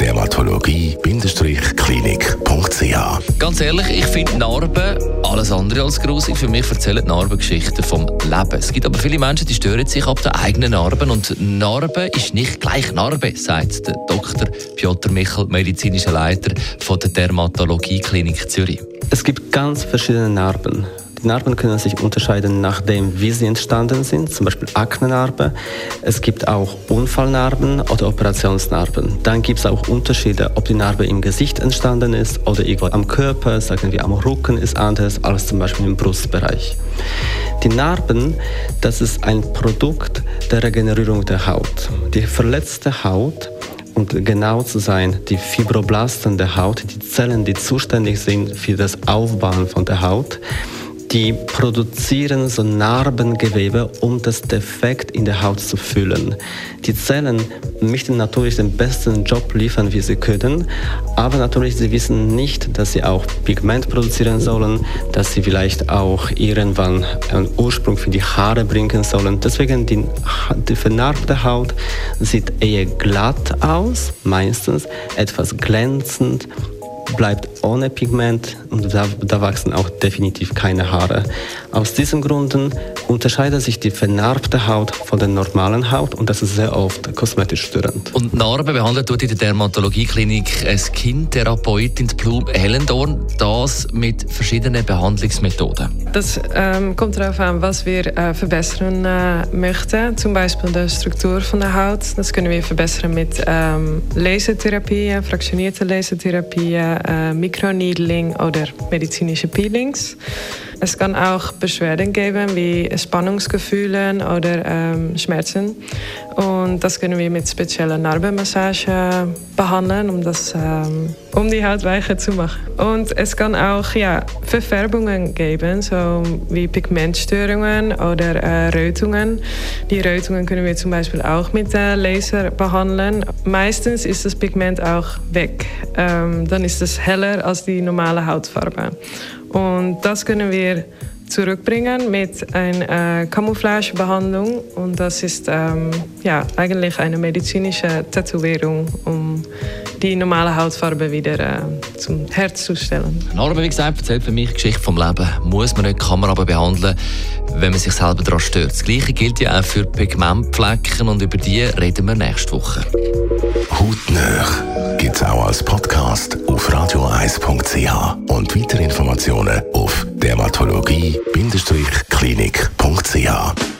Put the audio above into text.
Dermatologie-klinik.ch Ganz ehrlich, ich finde Narben alles andere als grusig. Für mich erzählen Narben Geschichten vom Leben. Es gibt aber viele Menschen, die stören sich ab den eigenen Narben. Und Narbe ist nicht gleich Narbe, sagt der Dr. Piotr Michel, medizinischer Leiter von der Dermatologie Klinik Zürich. Es gibt ganz verschiedene Narben. Narben können sich unterscheiden nach dem, wie sie entstanden sind, zum Beispiel Aknenarbe. Es gibt auch Unfallnarben oder Operationsnarben. Dann gibt es auch Unterschiede, ob die Narbe im Gesicht entstanden ist oder irgendwo am Körper, sagen wir am Rücken, ist anders als zum Beispiel im Brustbereich. Die Narben, das ist ein Produkt der Regenerierung der Haut. Die verletzte Haut und genau zu sein, die Fibroblasten der Haut, die Zellen, die zuständig sind für das Aufbauen von der Haut, die produzieren so Narbengewebe, um das Defekt in der Haut zu füllen. Die Zellen möchten natürlich den besten Job liefern, wie sie können, aber natürlich sie wissen nicht, dass sie auch Pigment produzieren sollen, dass sie vielleicht auch irgendwann einen Ursprung für die Haare bringen sollen. Deswegen die, die vernarbte Haut sieht eher glatt aus, meistens etwas glänzend bleibt ohne Pigment und da, da, wachsen auch definitiv keine Haare. Aus diesen Gründen unterscheidet sich die vernarbte Haut von der normalen Haut und das ist sehr oft kosmetisch störend. Und Narben behandelt tut in der Dermatologieklinik eine Skin-Therapeutin Blum Hellendorn, das mit verschiedenen Behandlungsmethoden. Das ähm, kommt darauf an, was wir äh, verbessern äh, möchten. Zum Beispiel die Struktur von der Haut. Das können wir verbessern mit ähm, Lasertherapie, fraktionierte Lasertherapie, äh, Mikroneedling oder medizinische Peelings. Es kann auch Beschwerden geben wie Spannungsgefühle oder ähm, Schmerzen. Und das können wir mit spezieller Narbenmassage behandeln, um, das, ähm, um die Haut weicher zu machen. Und es kann auch ja, Verfärbungen geben, so wie Pigmentstörungen oder äh, Rötungen. Die Rötungen können wir zum Beispiel auch mit äh, Laser behandeln. Meistens ist das Pigment auch weg. Ähm, dann ist es heller als die normale Hautfarbe. Und das können wir zurückbringen mit einer äh, Camouflagebehandlung. Und das ist ähm, ja, eigentlich eine medizinische Tätowierung, um die normale Hautfarbe wieder äh, zum herzustellen. Narbe, wie gesagt, erzählt für mich die Geschichte vom Leben. Muss man nicht, kann man aber behandeln, wenn man sich selber daran stört. Das Gleiche gilt ja auch für Pigmentflecken und über die reden wir nächste Woche. Hautnöch gibt es auch als Podcast auf radioeis.ch und weitere Informationen auf dermatologie-klinik.ch.